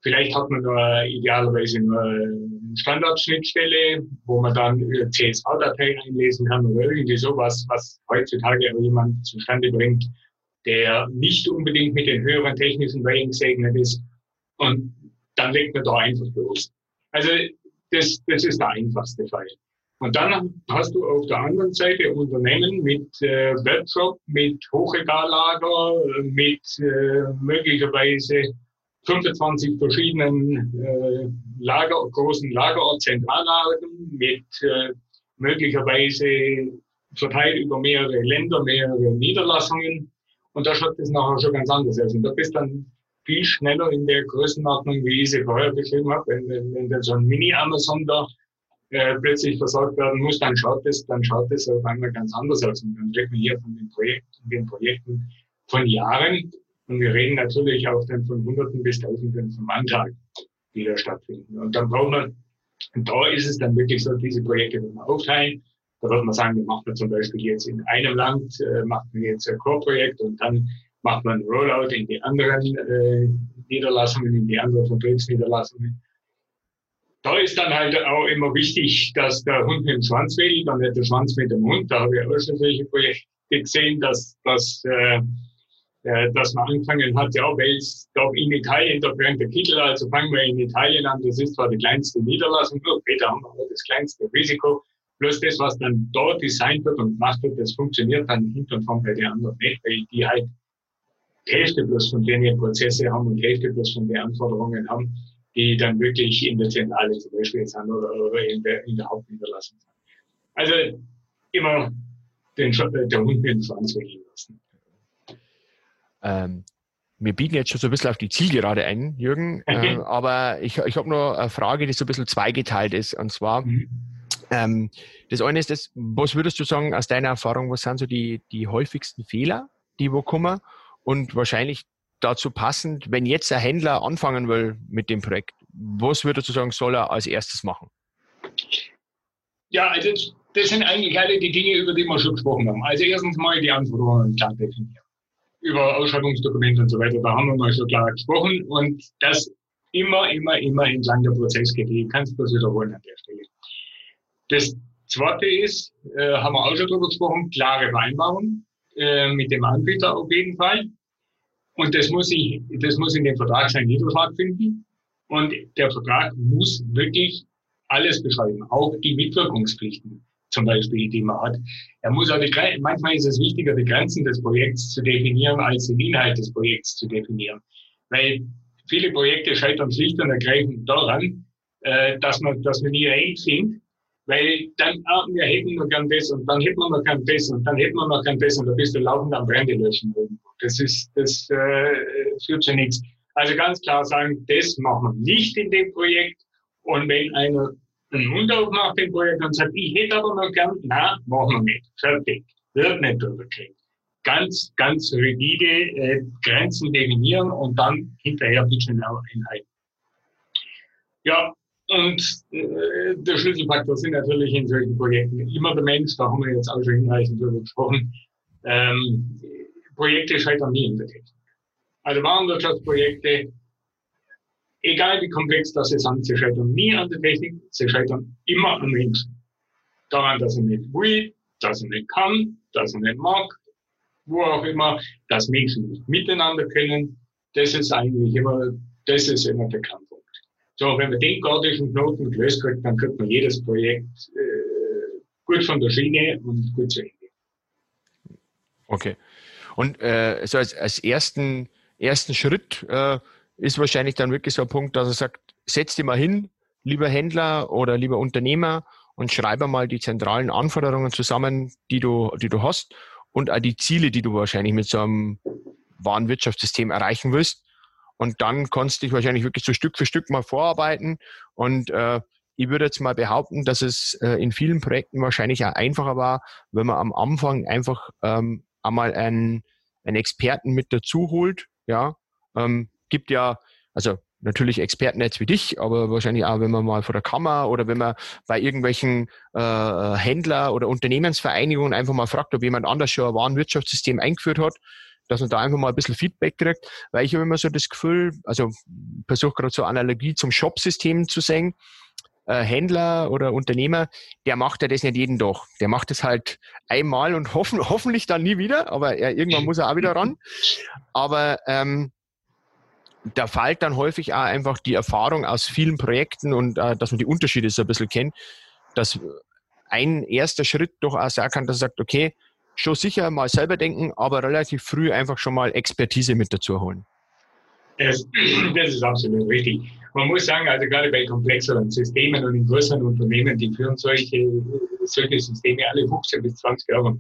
Vielleicht hat man nur idealerweise nur eine Standardschnittstelle, wo man dann CSV-Dateien einlesen kann oder irgendwie sowas, was heutzutage auch jemand zustande bringt, der nicht unbedingt mit den höheren technischen Wellen gesegnet ist. Und dann legt man da einfach los. Also das, das ist der einfachste Fall. Und dann hast du auf der anderen Seite Unternehmen mit äh, Webshop, mit Hochregallager, mit äh, möglicherweise 25 verschiedenen äh, Lager, großen Lagerort, Zentrallagern mit äh, möglicherweise verteilt über mehrere Länder, mehrere Niederlassungen. Und da schaut es nachher schon ganz anders aus. Und da bist dann viel schneller in der Größenordnung, wie ich sie vorher beschrieben habe. Wenn, wenn, wenn dann so ein Mini-Amazon da äh, plötzlich versorgt werden muss, dann schaut es, dann schaut es auf einmal ganz anders aus. Und dann reden wir hier von den Projekten, den Projekten von Jahren. Und wir reden natürlich auch dann von Hunderten bis Tausenden von Manntagen, die da stattfinden. Und dann braucht man, und da ist es dann wirklich so, diese Projekte wird man aufteilen. Da wird man sagen, wir machen zum Beispiel jetzt in einem Land, äh, macht man jetzt ein Core-Projekt und dann macht man ein Rollout in die anderen äh, Niederlassungen, in die anderen Vertriebsniederlassungen. Da ist dann halt auch immer wichtig, dass der Hund mit dem Schwanz wedelt und nicht der Schwanz mit dem Hund. Da habe ich auch schon solche Projekte gesehen, dass, dass äh, äh, dass man angefangen hat, ja, weil es da in Italien, da brennt der Kittel, also fangen wir in Italien an, das ist zwar die kleinste Niederlassung, später haben wir das kleinste Risiko, bloß das, was dann dort designt wird und gemacht wird, das funktioniert dann hinten und vorn bei den anderen nicht, weil die halt Hälfte bloß von denen Prozesse haben und Hälfte bloß von den Anforderungen haben, die dann wirklich in der Zentrale zum Beispiel sind oder, oder in, der, in der Hauptniederlassung sind. Also immer den, der Hund mit dem Schwanz lassen. Ähm, wir biegen jetzt schon so ein bisschen auf die Zielgerade ein, Jürgen, okay. äh, aber ich, ich habe noch eine Frage, die so ein bisschen zweigeteilt ist. Und zwar, mhm. ähm, das eine ist das, was würdest du sagen aus deiner Erfahrung, was sind so die, die häufigsten Fehler, die wo kommen? Und wahrscheinlich dazu passend, wenn jetzt ein Händler anfangen will mit dem Projekt, was würdest du sagen, soll er als erstes machen? Ja, also das sind eigentlich alle die Dinge, über die wir schon gesprochen haben. Also erstens mal die Anforderungen klar definieren. Über Ausschreibungsdokumente und so weiter, da haben wir mal schon klar gesprochen und das immer, immer, immer entlang der Prozesskette. Ich kann es bloß wiederholen an der Stelle. Das zweite ist, äh, haben wir auch schon drüber gesprochen, klare Vereinbarung äh, mit dem Anbieter auf jeden Fall. Und das muss, ich, das muss in dem Vertrag seinen Niederschlag finden. Und der Vertrag muss wirklich alles beschreiben, auch die Mitwirkungspflichten zum Beispiel, die man hat. Er muss auch die, manchmal ist es wichtiger, die Grenzen des Projekts zu definieren, als den Inhalt des Projekts zu definieren. Weil viele Projekte scheitern schlicht und ergreifend daran, äh, dass man, dass man nie eng sind, weil dann, ah, wir hätten noch gern das und dann hätten wir noch gern das und dann hätten wir noch gern das und da bist du laufend am Brände löschen. Das ist, das äh, führt zu nichts. Also ganz klar sagen, das machen wir nicht in dem Projekt. Und wenn einer einen Mund aufmacht im Projekt und sagt, ich hätte aber noch gern, na, machen wir nicht. Fertig. Wird nicht überkriegt. Ganz, ganz rigide äh, Grenzen definieren und dann hinterher ein bisschen einhalten. Ja, und äh, der Schlüsselfaktor sind natürlich in solchen Projekten immer der Mensch, da haben wir jetzt auch schon hinreichend drüber gesprochen. Ähm, Projekte scheitern nie in der Technik. Also Warenwirtschaftsprojekte egal wie komplex das ist, sie scheitern nie an der Technik, sie scheitern immer am Menschen. Daran, dass er nicht will, dass er nicht kann, dass er nicht mag, wo auch immer, dass Menschen nicht miteinander können, das ist eigentlich immer, das ist immer der Kernpunkt. So, wenn man den gordischen Knoten gelöst kriegt, dann kriegt man jedes Projekt äh, gut von der Schiene und gut zu Ende. Okay. Und äh, so als, als ersten, ersten Schritt äh, ist wahrscheinlich dann wirklich so ein Punkt, dass er sagt, setz dich mal hin, lieber Händler oder lieber Unternehmer und schreibe mal die zentralen Anforderungen zusammen, die du, die du hast und auch die Ziele, die du wahrscheinlich mit so einem Warenwirtschaftssystem erreichen willst. Und dann kannst du dich wahrscheinlich wirklich so Stück für Stück mal vorarbeiten. Und äh, ich würde jetzt mal behaupten, dass es äh, in vielen Projekten wahrscheinlich auch einfacher war, wenn man am Anfang einfach ähm, einmal einen, einen Experten mit dazu holt, ja, ähm, gibt ja, also natürlich Experten jetzt wie dich, aber wahrscheinlich auch, wenn man mal vor der Kammer oder wenn man bei irgendwelchen äh, Händler oder Unternehmensvereinigungen einfach mal fragt, ob jemand anders schon ein Warenwirtschaftssystem eingeführt hat, dass man da einfach mal ein bisschen Feedback kriegt, weil ich habe immer so das Gefühl, also versuche gerade so Analogie zum Shop-System zu sehen, äh, Händler oder Unternehmer, der macht ja das nicht jeden Tag. Der macht es halt einmal und hoffen, hoffentlich dann nie wieder, aber er, irgendwann muss er auch wieder ran. Aber ähm, da fällt dann häufig auch einfach die Erfahrung aus vielen Projekten und äh, dass man die Unterschiede so ein bisschen kennt, dass ein erster Schritt durchaus sein kann, dass er sagt, okay, schon sicher mal selber denken, aber relativ früh einfach schon mal Expertise mit dazu holen. Das, das ist absolut richtig. Man muss sagen, also gerade bei komplexeren Systemen und in größeren Unternehmen, die führen solche, solche Systeme alle 15 bis 20 Jahre.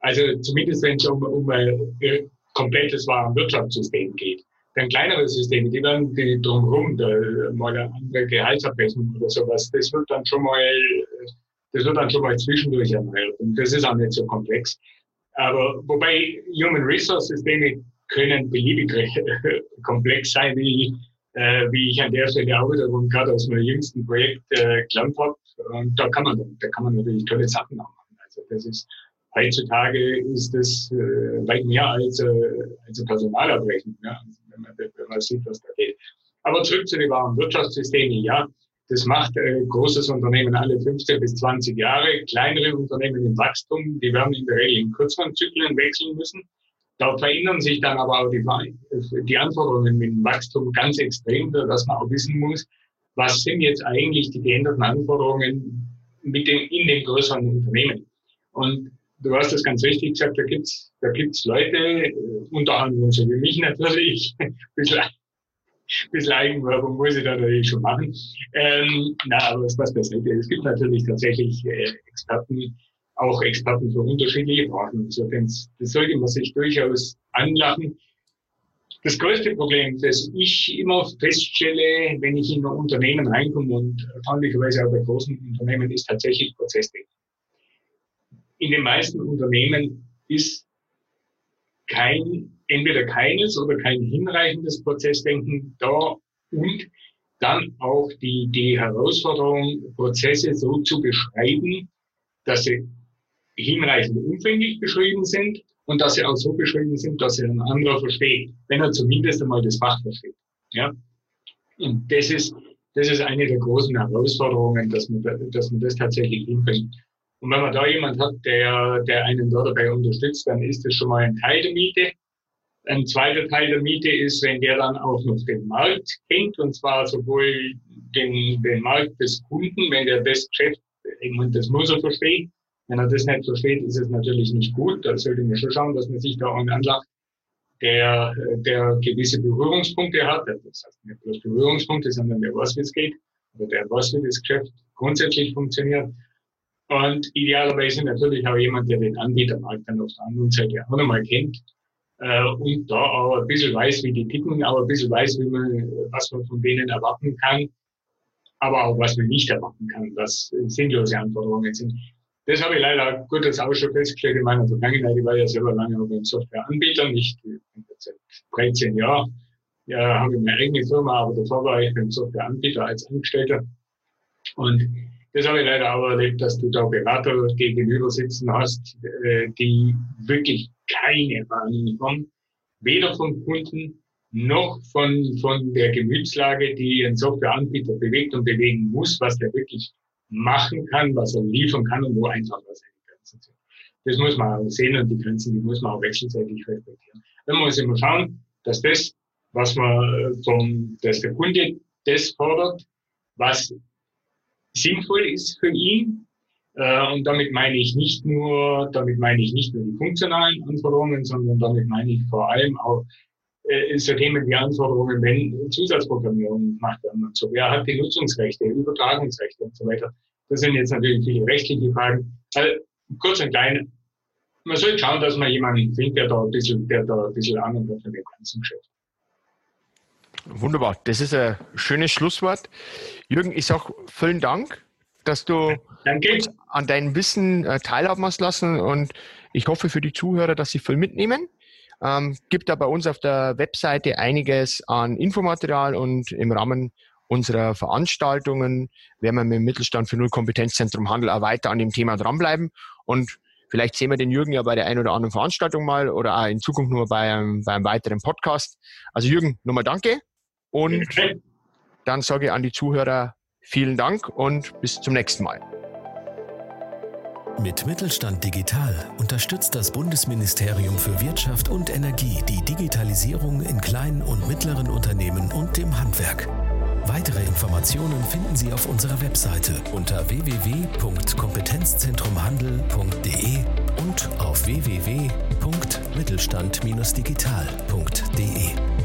Also zumindest wenn es um, um ein äh, komplettes Warenwirtschaftssystem geht. Dann kleinere Systeme, die werden die drumherum, da, mal eine andere Gehaltsabrechnung oder sowas, das wird dann schon mal, das wird dann schon mal zwischendurch erneuert. Und das ist auch nicht so komplex. Aber wobei Human Resource Systeme können beliebig komplex sein, wie, äh, wie ich an der Stelle auch wiederum gerade aus meinem jüngsten Projekt äh, gelernt habe. Und da kann man, da kann man natürlich tolle Sachen auch machen. Also das ist, heutzutage ist das äh, weit mehr als, äh, als Personalabrechnung. Ja. Also wenn man, wenn man sieht, was da geht. Aber zurück zu den wahren Wirtschaftssystemen. Ja, das macht äh, großes Unternehmen alle 15 bis 20 Jahre. Kleinere Unternehmen im Wachstum, die werden in der Regel in kürzeren Zyklen wechseln müssen. Da verändern sich dann aber auch die, die Anforderungen mit dem Wachstum ganz extrem, dass man auch wissen muss, was sind jetzt eigentlich die geänderten Anforderungen mit dem, in den größeren Unternehmen. Und du hast das ganz richtig gesagt, da gibt's da gibt's Leute, äh, unter anderem so wie mich natürlich, ein bisschen, bisschen Eigenwerbung muss ich da natürlich schon machen. Ähm, na, aber was das beiseite. Es gibt natürlich tatsächlich äh, Experten, auch Experten für unterschiedliche Branchen. Also das, das sollte man sich durchaus anlachen. Das größte Problem, das ich immer feststelle, wenn ich in ein Unternehmen reinkomme und erstaunlicherweise auch bei großen Unternehmen, ist tatsächlich Prozessdenken. In den meisten Unternehmen ist kein, entweder keines oder kein hinreichendes Prozessdenken da und dann auch die, die Herausforderung, Prozesse so zu beschreiben, dass sie hinreichend umfänglich beschrieben sind und dass sie auch so beschrieben sind, dass sie ein anderer versteht, wenn er zumindest einmal das Fach versteht. Ja? Und das ist, das ist eine der großen Herausforderungen, dass man, dass man das tatsächlich hinbringt. Und wenn man da jemand hat, der, der einen da dabei unterstützt, dann ist das schon mal ein Teil der Miete. Ein zweiter Teil der Miete ist, wenn der dann auch noch den Markt kennt, und zwar sowohl den, den Markt des Kunden, wenn der das Geschäft, und das muss er verstehen, wenn er das nicht versteht, ist es natürlich nicht gut. Da sollte man schon schauen, dass man sich da einen anlacht, der, der gewisse Berührungspunkte hat. Das heißt nicht bloß Berührungspunkte, sondern der weiß, wie es geht. Oder der weiß, wie das Geschäft grundsätzlich funktioniert. Und idealerweise natürlich auch jemand, der den Anbietermarkt dann auf der anderen Seite auch nochmal kennt. Äh, und da auch ein bisschen weiß, wie die ticken, aber ein bisschen weiß, wie man, was man von denen erwarten kann. Aber auch was man nicht erwarten kann, was sinnlose Anforderungen sind. Das habe ich leider gut als auch schon festgestellt in meiner Vergangenheit. Ich war ja selber lange noch ein Softwareanbieter, nicht seit 13 Jahren. Ja, habe ich meine eigene Firma, aber davor war ich beim Softwareanbieter als Angestellter. Und das habe ich leider auch erlebt, dass du da Berater gegenüber sitzen hast, äh, die wirklich keine Ahnung haben, weder vom Kunden noch von, von der Gemütslage, die ein Softwareanbieter bewegt und bewegen muss, was der wirklich machen kann, was er liefern kann und wo einfach was seine Grenzen sind. Das muss man auch sehen und die Grenzen, die muss man auch wechselseitig respektieren. Dann muss immer schauen, dass das, was man vom, dass der Kunde das fordert, was sinnvoll ist für ihn. Äh, und damit meine ich nicht nur, damit meine ich nicht nur die funktionalen Anforderungen, sondern damit meine ich vor allem auch äh, so Themen wie Anforderungen, wenn Zusatzprogrammierung gemacht werden und so. Wer hat die Nutzungsrechte, Übertragungsrechte und so weiter? Das sind jetzt natürlich viele rechtliche Fragen. Also, kurz und klein, man soll schauen, dass man jemanden findet, der da ein bisschen, der da ein bisschen Ahnung hat von dem ganzen Geschäft. Wunderbar, das ist ein schönes Schlusswort. Jürgen, ich sage vielen Dank, dass du Danke. an deinem Wissen äh, teilhaben hast lassen und ich hoffe für die Zuhörer, dass sie viel mitnehmen. Ähm, gibt da bei uns auf der Webseite einiges an Infomaterial und im Rahmen unserer Veranstaltungen werden wir mit dem Mittelstand für Null Kompetenzzentrum Handel auch weiter an dem Thema dranbleiben und vielleicht sehen wir den Jürgen ja bei der einen oder anderen Veranstaltung mal oder auch in Zukunft nur bei einem, bei einem weiteren Podcast. Also Jürgen, nochmal danke und dann sage ich an die Zuhörer vielen Dank und bis zum nächsten Mal. Mit Mittelstand Digital unterstützt das Bundesministerium für Wirtschaft und Energie die Digitalisierung in kleinen und mittleren Unternehmen und dem Handwerk. Weitere Informationen finden Sie auf unserer Webseite unter www.kompetenzzentrumhandel.de und auf www.mittelstand-digital.de.